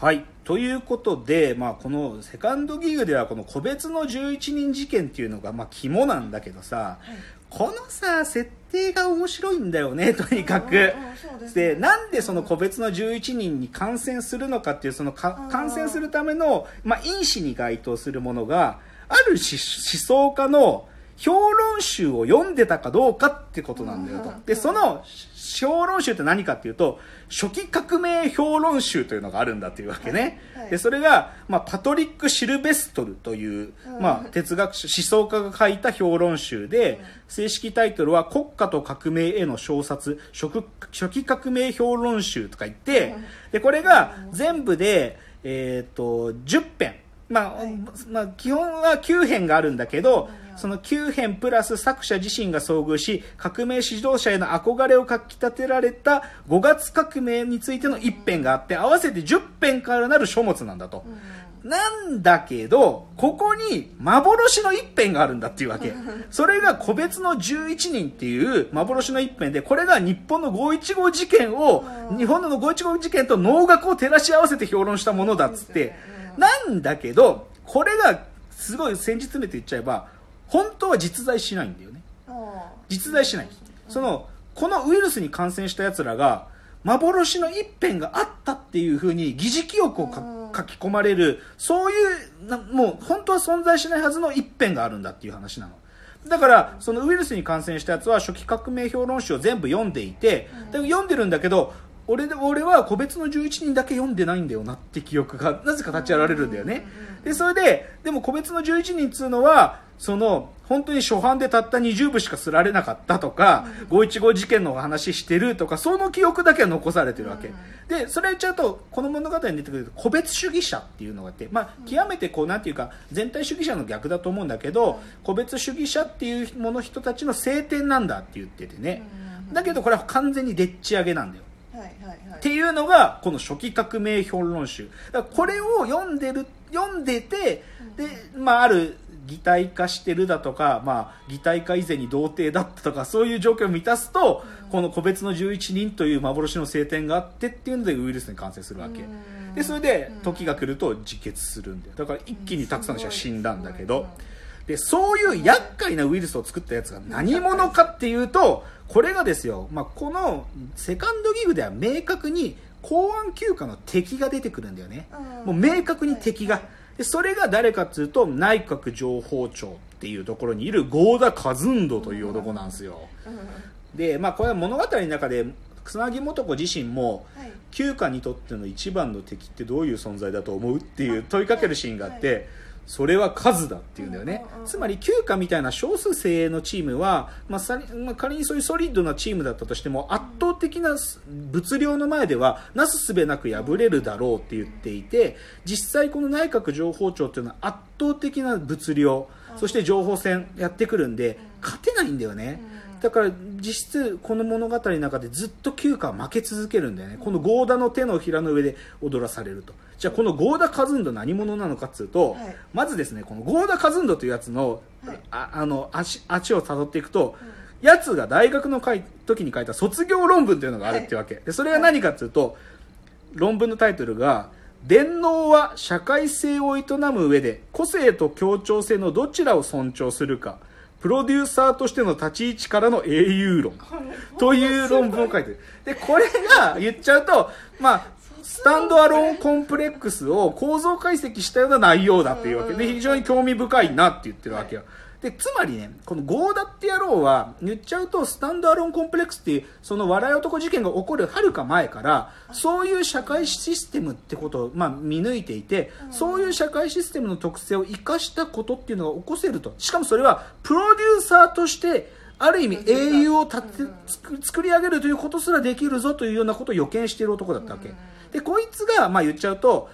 はい。ということで、まあ、このセカンドギグでは、この個別の11人事件っていうのが、まあ、肝なんだけどさ、このさ、設定が面白いんだよね、とにかく。ですねで、なんでその個別の11人に感染するのかっていう、その感染するための、まあ、因子に該当するものが、あるし思想家の評論集を読んでたかどうかってことなんだよと。うん。で、その評論集って何かっていうと、初期革命評論集というのがあるんだっていうわけね。はい。はい。で、それが、まあ、パトリック・シルベストルという、うん。まあ、哲学者、思想家が書いた評論集で、正式タイトルは国家と革命への小冊、初初期革命評論集とか言って、で、これが全部で、えっ、と、10編。まあ、はい。まあ、基本は9編があるんだけどう、ん。その9編プラス作者自身が遭遇し、革命指導者への憧れをかき立てられた5月革命についての1編があって、合わせて10編からなる書物なんだと。なんだけど、ここに幻の一編があるんだっていうわけ。それが個別の11人っていう幻の一編で、これが日本の515事件を、うん。日本の515事件と能楽を照らし合わせて評論したものだっつって、うんなんだけど、これがすごい先日目と言っちゃえば、本当は実在しないんだよね。あ実在しない。その、このウイルスに感染した奴らが、幻の一辺があったっていうふうに疑似記憶を書き込まれる、そういうな、もう本当は存在しないはずの一辺があるんだっていう話なの。だから、そのウイルスに感染したやつは初期革命評論集を全部読んでいて、で読んでるんだけど、俺で俺は個別の11人だけ読んでないんだよなって記憶がなぜか立ち現れるんだよね。で、それで、でも個別の11人っつうのは、その、本当に初版でたった20部しかすられなかったとか、515事件の話してるとか、その記憶だけは残されてるわけ。で、それ言っちゃうと、この物語に出てくる個別主義者っていうのがあって、まあ、極めてこう、なんていうか、全体主義者の逆だと思うんだけど、個別主義者っていうもの人たちの聖典なんだって言っててね。だけどこれは完全にでっち上げなんだよ。はいはいはい。っていうのがこの初期革命評論集。これを読んでる読んでてで、まあ、ある擬態化してるだとか、まあ、擬態化以前に童貞だったとかそういう状況を満たすと、この個別の11人という幻の聖典があってっていうのでウイルスに感染するわけ、うん。でそれで時が来ると自決するんだよ。だから一気にたくさんの人が死んだんだけど、で、そういう厄介なウイルスを作ったやつが何者かっていうと、これがですよ、まあ、このセカンドギグでは明確に公安休暇の敵が出てくるんだよね。もう明確に敵が。で、それが誰かっていうと、内閣情報庁っていうところにいる合田和人という男なんですよ。で、まあ、これは物語の中で、草薙素子自身も、はい休暇にとっての一番の敵ってどういう存在だと思うっていう問いかけるシーンがあって、それは数だっていうんだよね。つまり休暇みたいな少数精鋭のチームは、まあまあ、仮にそういうソリッドなチームだったとしても圧倒的な物量の前ではなすすべなく敗れるだろうって言っていて実際この内閣情報庁っていうのは圧倒的な物量そして情報戦やってくるんで勝てないんだよね。だから実質この物語の中でずっと休暇は負け続けるんだよね、このゴーダの手のひらの上で踊らされるとじゃあこのゴーダカズンド何者なのかっつうと、はい。まずですねこのゴーダカズンドというやつの,、はい。ああの足足を辿っていくと、やつが大学の書い時に書いた卒業論文というのがあるってわけ、でそれが何かっつうと、論文のタイトルが電脳は社会性を営む上で個性と協調性のどちらを尊重するかプロデューサーとしての立ち位置からの英雄論。という論文を書いてる。でこれが言っちゃうとまあスタンドアローンコンプレックスを構造解析したような内容だっていうわけ。で非常に興味深いなって言ってるわけ。よでつまりねこのゴーダって野郎は言っちゃうとスタンドアローンコンプレックスっていうその笑い男事件が起こるはるか前からそういう社会システムってことを、まあ、見抜いていてそういう社会システムの特性を生かしたことっていうのが起こせると。しかもそれはプロデューサーとしてある意味英雄を立て作作り上げるということすらできるぞというようなことを予見している男だったわけ。でこいつが、まあ、言っちゃうと、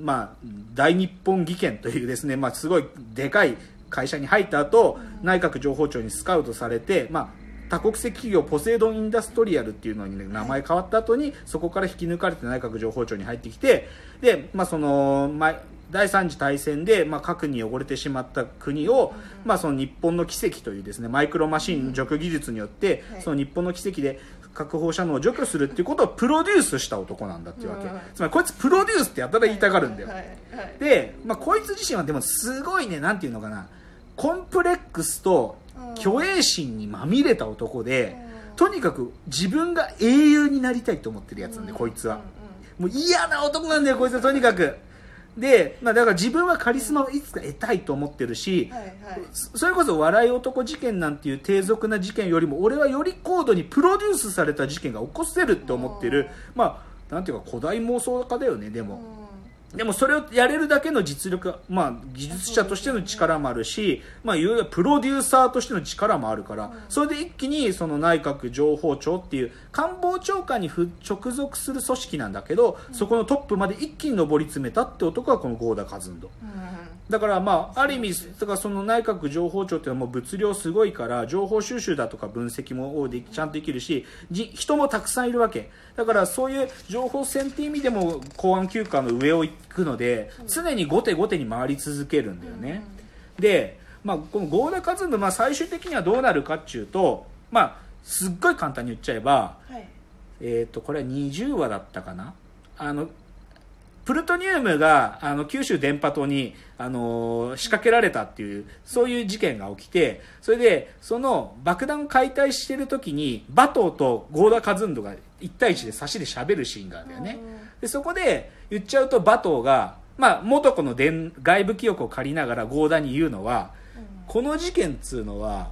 まあ、大日本技研というですね、まあ、すごいでかい会社に入った後、内閣情報庁にスカウトされて、まあ、多国籍企業ポセイドン・インダストリアルっていうのに、ね、名前変わった後にそこから引き抜かれて内閣情報庁に入ってきてで、まあ、その前第三次大戦で、まあ、核に汚れてしまった国を、まあ、その日本の奇跡というですねマイクロマシン除去技術によって、はい。その日本の奇跡で閣放射能を除去するっていうことをプロデュースした男なんだっていうわけ、うんつまりこいつプロデュースってやたら言いたがるんだよ、で、まあ、こいつ自身はでもすごいねなんていうのかな。コンプレックスと虚栄心にまみれた男で、とにかく自分が英雄になりたいと思ってるやつなんで、こいつは。もう嫌な男なんだよ、こいつは。とにかく。で、まあだから自分はカリスマをいつか得たいと思ってるし、はいはい。それこそ笑い男事件なんていう低俗な事件よりも、俺はより高度にプロデュースされた事件が起こせるって思ってる、まあ、なんていうか古代妄想家だよね、でも。でもそれをやれるだけの実力が、まあ、技術者としての力もあるし、まあ、いわゆるプロデューサーとしての力もあるから、それで一気にその内閣情報庁っていう官房長官にふ直属する組織なんだけど、そこのトップまで一気に上り詰めたって男がこの郷田和人。だからまあある意味だからその内閣情報庁っていうのはもう物量すごいから情報収集だとか分析もできちゃんとできるしじ人もたくさんいるわけ。だからそういう情報戦っていう意味でも公安休暇の上を行くので常に後手後手に回り続けるんだよね、で、まあ、この合田和信、まあ、最終的にはどうなるかっていうとまあすっごい簡単に言っちゃえばはい。えー、とこれは20話だったかな。あのプルトニウムがあの九州電波塔に、あのー仕掛けられたっていうそういう事件が起きてそれでその爆弾を解体してる時にバトーと合田和人が1対1で差しで喋るシーンがあるんだよね。でそこで言っちゃうとバトーが、まあ、元子の電外部記憶を借りながら合田に言うのはこの事件っつうのは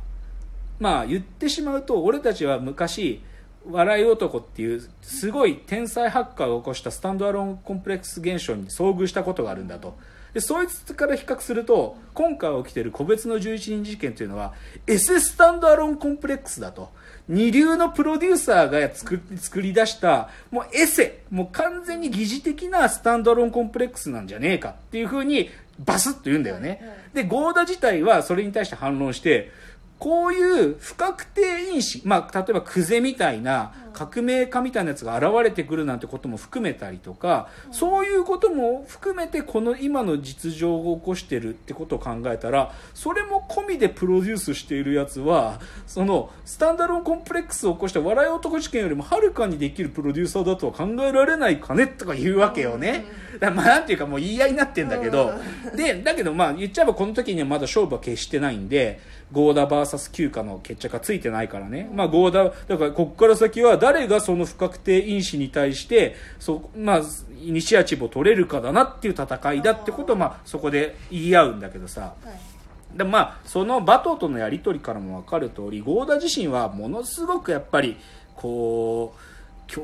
まあ言ってしまうと俺たちは昔笑い男っていうすごい天才ハッカーが起こしたスタンドアローンコンプレックス現象に遭遇したことがあるんだと。でそいつから比較すると今回起きてる個別の11人事件というのは S スタンドアローンコンプレックスだと。二流のプロデューサーが作り作り出したもうエセもう完全に疑似的なスタンドアローンコンプレックスなんじゃねえかっていうふうにバスッと言うんだよね、でゴーダ自体はそれに対して反論してこういう不確定因子、まあ、例えばクゼみたいな革命家みたいなやつが現れてくるなんてことも含めたりとか、そういうことも含めてこの今の実情を起こしてるってことを考えたらそれも込みでプロデュースしているやつはそのスタンダロンコンプレックスを起こした笑い男事件よりもはるかにできるプロデューサーだとは考えられないかねとか言うわけよね。だまあなんていうかもう言い合いになってんだけど、で、だけどまあ言っちゃえばこの時にはまだ勝負は決してないんで、ゴーダ VS 休暇の決着がついてないからね。まあゴーダ、だからこっから先は誰がその不確定因子に対して、そまあ、イニシアチブを取れるかだなっていう戦いだってことをまあそこで言い合うんだけどさ。はいでまあそのバトーとのやり取りからも分かる通りゴーダ自身はものすごくやっぱりこう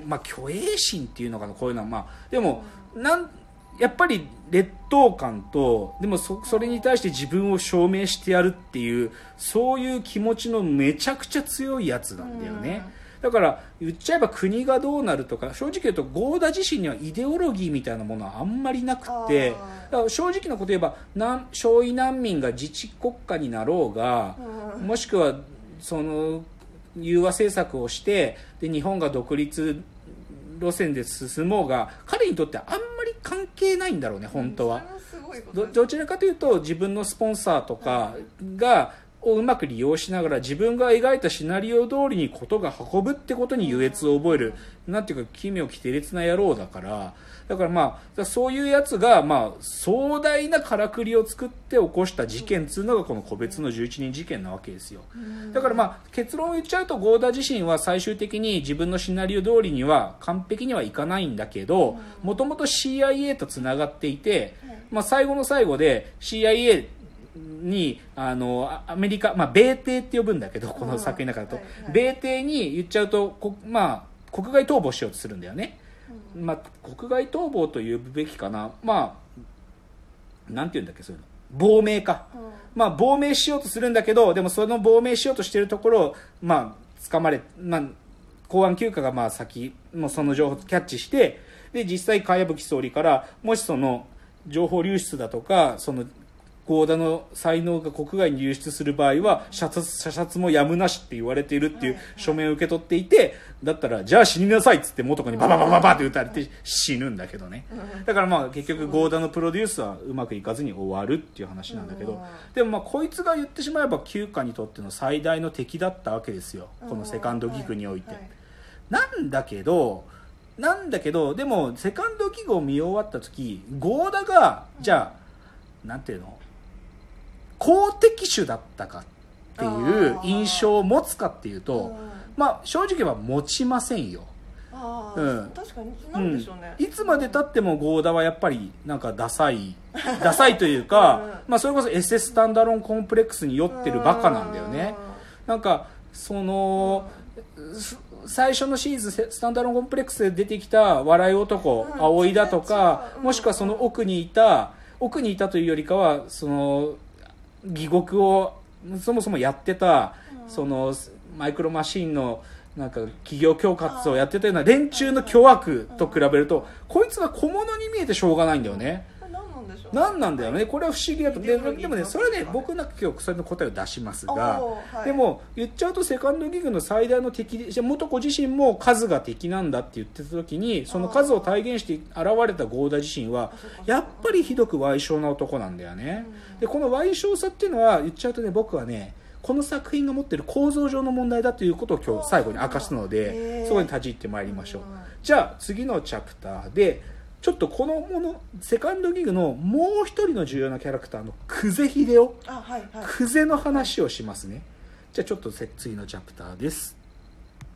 まあ、虚栄心っていうのかなこういうのはまあでもなんやっぱり劣等感とでもそそれに対して自分を証明してやるっていうそういう気持ちのめちゃくちゃ強いやつなんだよね。だから言っちゃえば国がどうなるとか正直言うとゴーダ自身にはイデオロギーみたいなものはあんまりなくってあー。だから正直なこと言えばなん少尉難民が自治国家になろうが、うん。もしくはその融和政策をしてで日本が独立路線で進もうが彼にとってはあんまり関係ないんだろうね本当は。どちらかというと自分のスポンサーとかがをうまく利用しながら自分が描いたシナリオ通りにことが運ぶってことに優越を覚える。なんていうか奇妙奇天烈な野郎だから。だからまあそういうやつがまあ壮大なからくりを作って起こした事件っつうのがこの個別の11人事件なわけですよ。だからまあ結論を言っちゃうとゴーダ自身は最終的に自分のシナリオ通りには完璧にはいかないんだけどもともと CIA とつながっていて、まあ、最後の最後で CIA にあのあアメリカ、まあ、米帝って呼ぶんだけどこの作品の中だと、はいはい。米帝に言っちゃうとこ、まあ、国外逃亡しようとするんだよね、まあ、国外逃亡と呼ぶべきかな。まあなんて言うんだっけそういうの。亡命か、まあ、亡命しようとするんだけどでもその亡命しようとしてるところをまあ掴まれ、まあ、公安休暇がまあ先もうその情報をキャッチしてで実際茅葺総理からもしその情報流出だとかその合田の才能が国外に流出する場合は射殺射殺もやむなしって言われているっていう書面を受け取っていてだったらじゃあ死になさいっつって元子にバババババって撃たれて死ぬんだけどね。だからまあ結局合田のプロデュースはうまくいかずに終わるっていう話なんだけど。でもまあこいつが言ってしまえば休暇にとっての最大の敵だったわけですよ。このセカンドギグにおいて。なんだけどなんだけどでもセカンドギグを見終わった時ゴーダがじゃあなんていうの？公的種だったかっていう印象を持つかっていうとうん。まあ正直は持ちませんよ。あうん。ー確かになんでしょうね、いつまでたってもゴーダはやっぱりなんかダサい ダサいというか、まあそれこそ SS スタンダロンコンプレックスに酔ってるバカなんだよね。なんかそのす最初のシーズンスタンダロンコンプレックスで出てきた笑い男、うん。葵だとか、もしくはその奥にいた奥にいたというよりかはその義獄をそもそもやってた、うん。そのマイクロマシンのなんか企業恐喝をやってたような連中の巨悪と比べると、こいつが小物に見えてしょうがないんだよね。何なんだよね。これは不思議だと。ででもねそれはね僕なんか今日それの答えを出しますが、はい。でも言っちゃうとセカンドギグの最大の敵でじゃあ元子自身も数が敵なんだって言ってた時にその数を体現して現れたゴーダ自身はやっぱりひどく賠償な男なんだよね、うん。でこの賠償さっていうのは言っちゃうとね僕はねこの作品が持ってる構造上の問題だということを今日最後に明かすのへでー。そこに立ち入ってまいりましょう。うんじゃあ次のチャプターでちょっとこのものセカンドギグのもう一人の重要なキャラクターの久世秀夫あはいはい。久世の話をしますね。じゃあちょっとせ次のチャプターです